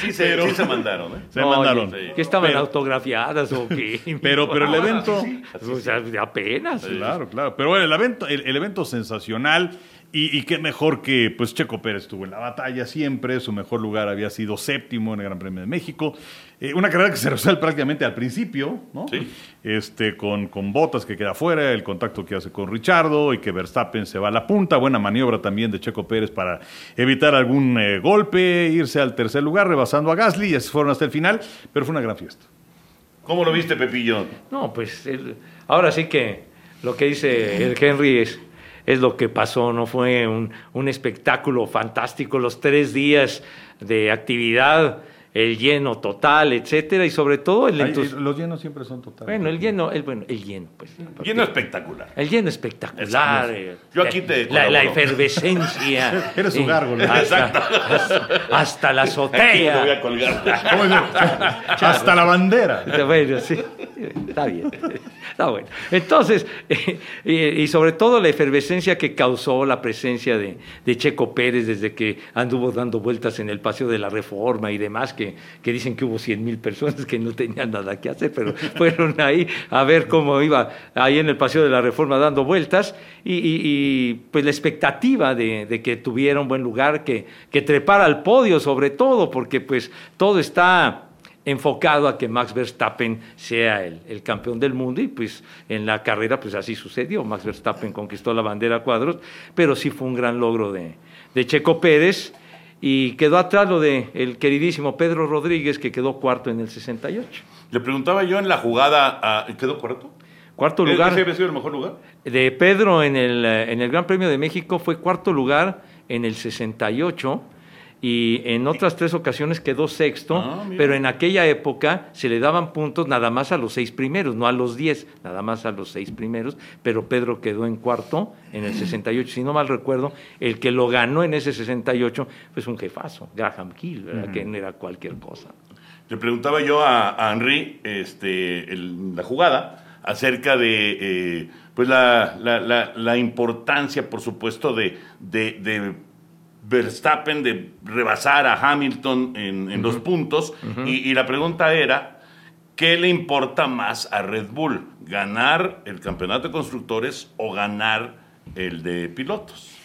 Sí, se, sí se mandaron, ¿eh? se No, mandaron. ¿Qué estaban Pero- autografiadas o qué? Pero, pero el evento, O sea, de apenas. claro, claro, pero bueno, el evento, el, el evento sensacional y, y qué mejor que pues Checo Pérez estuvo en la batalla siempre, su mejor lugar había sido séptimo en el Gran Premio de México, Eh, una carrera que se resuelve prácticamente al principio, ¿no? Sí. Este, con, con Botas que queda fuera, el contacto que hace con Richardo y que Verstappen se va a la punta, buena maniobra también de Checo Pérez para evitar algún eh, golpe, irse al tercer lugar, rebasando a Gasly y así fueron hasta el final, pero fue una gran fiesta. ¿Cómo lo viste, Pepillo? No, pues el- ahora sí que lo que dice el Henry es, es lo que pasó, ¿no? Fue un, un espectáculo fantástico, los tres días de actividad, el lleno total, etcétera, y sobre todo el entusiasmo. los llenos siempre son totales. Bueno, el lleno, el, bueno, el lleno, pues. Lleno espectacular. El lleno espectacular. eh, Yo aquí te La, la efervescencia. Eres un eh, gárgola. Hasta, hasta, hasta la Aquí te voy azotea. a colgar. ¿Cómo es? Hasta la bandera. Bueno, sí, está bien. Está bueno. Entonces, eh, y, y sobre todo la efervescencia que causó la presencia de, de Checo Pérez desde que anduvo dando vueltas en el Paseo de la Reforma y demás, que, que dicen que hubo 100 mil personas que no tenían nada que hacer, pero fueron ahí a ver cómo iba ahí en el Paseo de la Reforma dando vueltas. Y, y- y, pues la expectativa de, de que tuviera un buen lugar, que, que trepara al podio sobre todo, porque pues todo está enfocado a que Max Verstappen sea el, el campeón del mundo. Y pues en la carrera pues así sucedió. Max Verstappen conquistó la bandera a cuadros, pero sí fue un gran logro de, de Checo Pérez y quedó atrás lo de el queridísimo Pedro Rodríguez que quedó cuarto en el 68. Le preguntaba yo en la jugada, ¿quedó cuarto? Cuarto ¿Ese lugar había sido el mejor lugar? de Pedro en el, eh, en el Gran Premio de México fue cuarto lugar en el 68 y en otras tres ocasiones quedó sexto, Ah, pero en aquella época se le daban puntos nada más a los seis primeros, no a los diez, nada más a los seis primeros, pero Pedro quedó en cuarto en el 68, si no mal recuerdo, el que lo ganó en ese 68 pues un jefazo, Graham Hill, ¿verdad? que no era cualquier cosa. Le preguntaba yo a, a Henry este, el- la jugada acerca de eh, pues la, la- la- la importancia, por supuesto, de, de- de Verstappen de rebasar a Hamilton en, en los puntos. y, y la pregunta era, ¿qué le importa más a Red Bull? ¿Ganar el campeonato de constructores o ganar el de pilotos?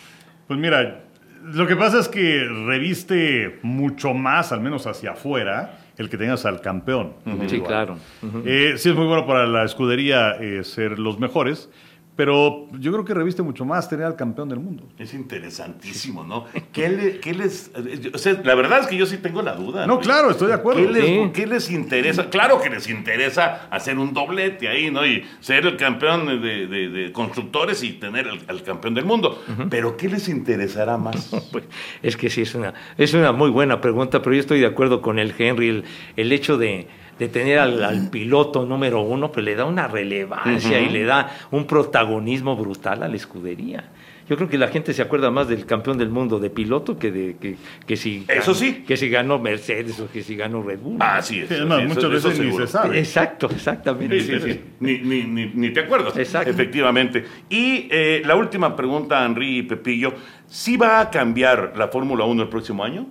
Pues mira, lo que pasa es que reviste mucho más, al menos hacia afuera, el que tengas al campeón. Sí, claro. Eh, sí es muy bueno para la escudería eh, ser los mejores, pero yo creo que reviste mucho más tener al campeón del mundo. Es interesantísimo, ¿no? ¿Qué, le- qué les...? o sea, la verdad es que yo sí tengo la duda. No, claro, estoy de acuerdo. ¿Qué les, Sí. qué les interesa? Claro que les interesa hacer un doblete ahí, ¿no? Y ser el campeón de, de- de constructores y tener al, al campeón del mundo. Pero ¿qué les interesará más? Pues, es que sí, es una, es una muy buena pregunta, pero yo estoy de acuerdo con el Henry. El, el hecho de, de tener al, al piloto número uno, pues le da una relevancia y le da un protagonismo brutal a la escudería. Yo creo que la gente se acuerda más del campeón del mundo de piloto que de que, que si Eso ganó- sí. que si ganó Mercedes o que si ganó Red Bull. Así es. Sí, además, eso- muchas eso veces ni se sabe. Exacto, exactamente. Sí, sí, sí. Ni, ni, ni, ni te acuerdas. Exacto. Efectivamente. Y eh, la última pregunta, Henry y Pepillo. ¿Sí va a cambiar la Fórmula 1 el próximo año?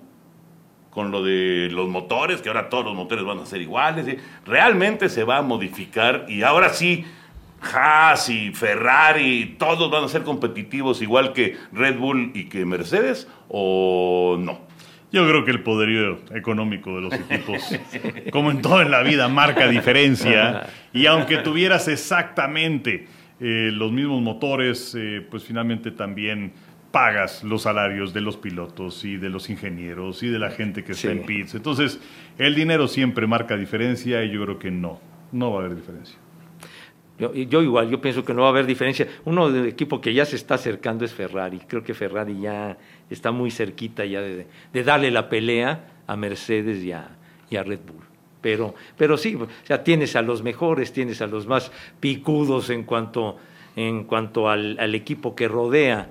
Con lo de los motores, que ahora todos los motores van a ser iguales. ¿Realmente se va a modificar? Y ahora sí, Haas y Ferrari, todos van a ser competitivos igual que Red Bull y que Mercedes, ¿o no? Yo creo que el poderío económico de los equipos, como en todo en la vida, marca diferencia. Y aunque tuvieras exactamente eh, los mismos motores, eh, pues finalmente también pagas los salarios de los pilotos y de los ingenieros y de la gente que está Sí. en pits. Entonces, el dinero siempre marca diferencia y yo creo que no, no va a haber diferencia. Yo, yo igual, yo pienso que no va a haber diferencia. Uno del equipo que ya se está acercando es Ferrari. Creo que Ferrari ya está muy cerquita ya de, de darle la pelea a Mercedes y a, y a Red Bull. Pero, pero sí, o sea, tienes a los mejores, tienes a los más picudos en cuanto, en cuanto al, al equipo que rodea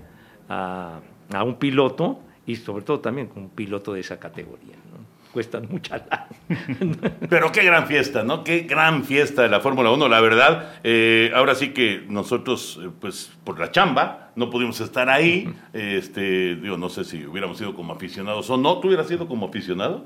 a, a un piloto y sobre todo también con un piloto de esa categoría. ¿no? Cuestan mucha lana. Pero qué gran fiesta, ¿no? Qué gran fiesta de la Fórmula 1, la verdad. eh, ahora sí que nosotros, eh, pues por la chamba, no pudimos estar ahí. Este, digo, no sé si hubiéramos sido como aficionados o no. ¿Tú hubieras sido como aficionado?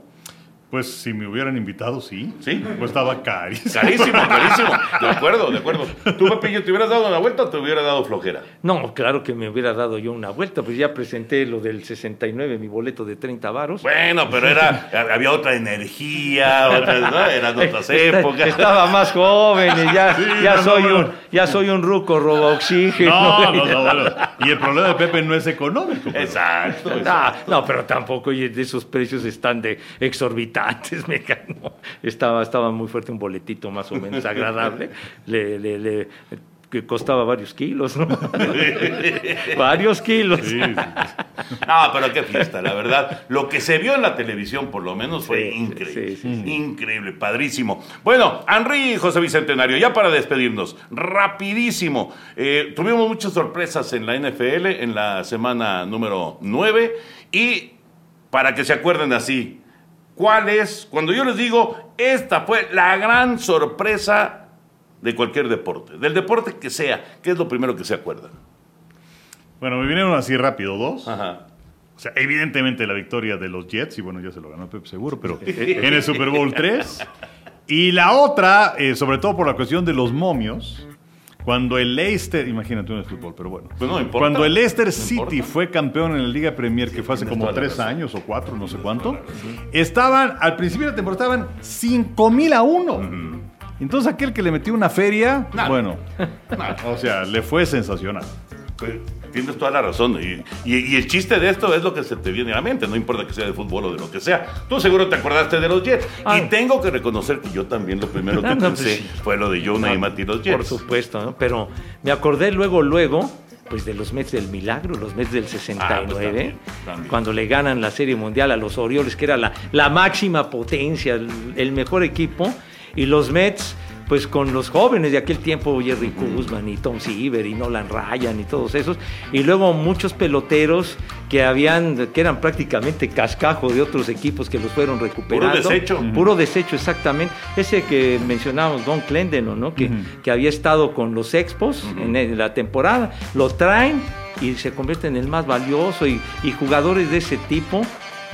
Pues si me hubieran invitado, sí. Sí. Pues estaba carísimo. Carísimo, carísimo. De acuerdo, de acuerdo. ¿Tú, Pepillo, te hubieras dado una vuelta o te hubiera dado flojera? No, claro que me hubiera dado yo una vuelta, pues ya presenté lo del 69, mi boleto de 30 varos. Bueno, pero era, había otra energía, otra, ¿no? eran otras Esta- épocas. Estaba más joven y ya, ya, no, soy no. Un, ya soy un ruco roba oxígeno. No, no, no, bueno. Y el problema de Pepe no es económico. pero- Exacto. Ah, exacto. no, pero tampoco de esos precios están de exorbitantes, me ca- no. Estaba, estaba muy fuerte un boletito más o menos agradable. Le, le- le- que costaba varios kilos, ¿no? varios kilos. Sí, sí. No, pero qué fiesta, la verdad. Lo que se vio en la televisión, por lo menos, fue Sí, increíble. Increíble, padrísimo. Bueno, Henry y José Bicentenario, ya para despedirnos, rapidísimo. Eh, tuvimos muchas sorpresas en la NFL en la semana número 9 y para que se acuerden así, ¿cuál es? Cuando yo les digo, esta fue la gran sorpresa de cualquier deporte, del deporte que sea, ¿qué es lo primero que se acuerdan? Bueno, me vinieron así rápido dos. Ajá. O sea, evidentemente la victoria de los Jets, y bueno, ya se lo ganó Pepe seguro, pero en el Super Bowl 3. Y la otra, eh, sobre todo por la cuestión de los momios, cuando el Leicester, imagínate un fútbol, pero bueno. Pues no importa. Cuando el Leicester No City importa. fue campeón en la Liga Premier, que fue hace como tres años o cuatro, no sé cuánto, estaban, al principio de la temporada estaban 5 mil a 1. Entonces aquel que le metió una feria, Nada. bueno, o sea, le fue sensacional. Tienes toda la razón. Y, y- y el chiste de esto es lo que se te viene a la mente. No importa que sea de fútbol o de lo que sea. Tú seguro te acordaste de los Jets. Y tengo que reconocer que yo también lo primero que no, pues pensé fue lo de y Mati y los Jets. Por supuesto, ¿no? Pero me acordé luego, luego, pues de los Mets del Milagro, los Mets del 69, Ah, pues también, también. cuando le ganan la Serie Mundial a los Orioles, que era la, la máxima potencia, el, el mejor equipo, y los Mets, pues con los jóvenes de aquel tiempo, Jerry Kuzman y Tom Seaver y Nolan Ryan y todos esos, y luego muchos peloteros que habían, que eran prácticamente cascajo de otros equipos que los fueron recuperando. desecho. Puro desecho, exactamente. Ese que mencionábamos, Don Clendeno, ¿no? Que, que había estado con los Expos en la temporada. Lo traen y se convierte en el más valioso y, y jugadores de ese tipo.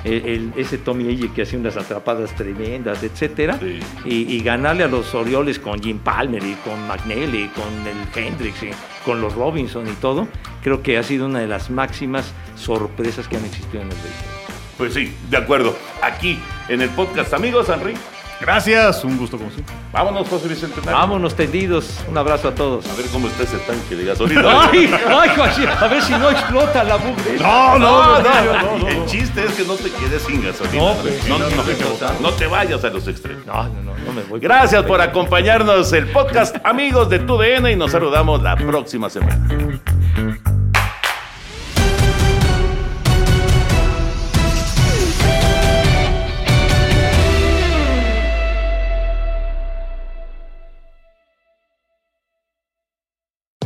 El- el- ese Tommy Eye que hacía unas atrapadas tremendas, etcétera, Sí. y, y ganarle a los Orioles con Jim Palmer y con McNally, con el Hendricks y con los Robinson y todo, creo que ha sido una de las máximas sorpresas que han existido en el béisbol. Pues sí, de acuerdo. Aquí en el podcast, amigos, Henry. Gracias, un gusto como siempre. Vámonos, José Bicentenario. Vámonos tendidos, un abrazo a todos. A ver cómo está ese tanque de gasolina. ¡Ay! ¡Ay, Joaquín! A ver si no explota la mugre. No, no, no, no, no, El chiste es que no te quedes sin gasolina. No, pues, no, no, no, no, no, no. no te vayas a los extremos. No, no, no, no me voy. Gracias por acompañarnos el podcast amigos de TUDN y nos saludamos la próxima semana.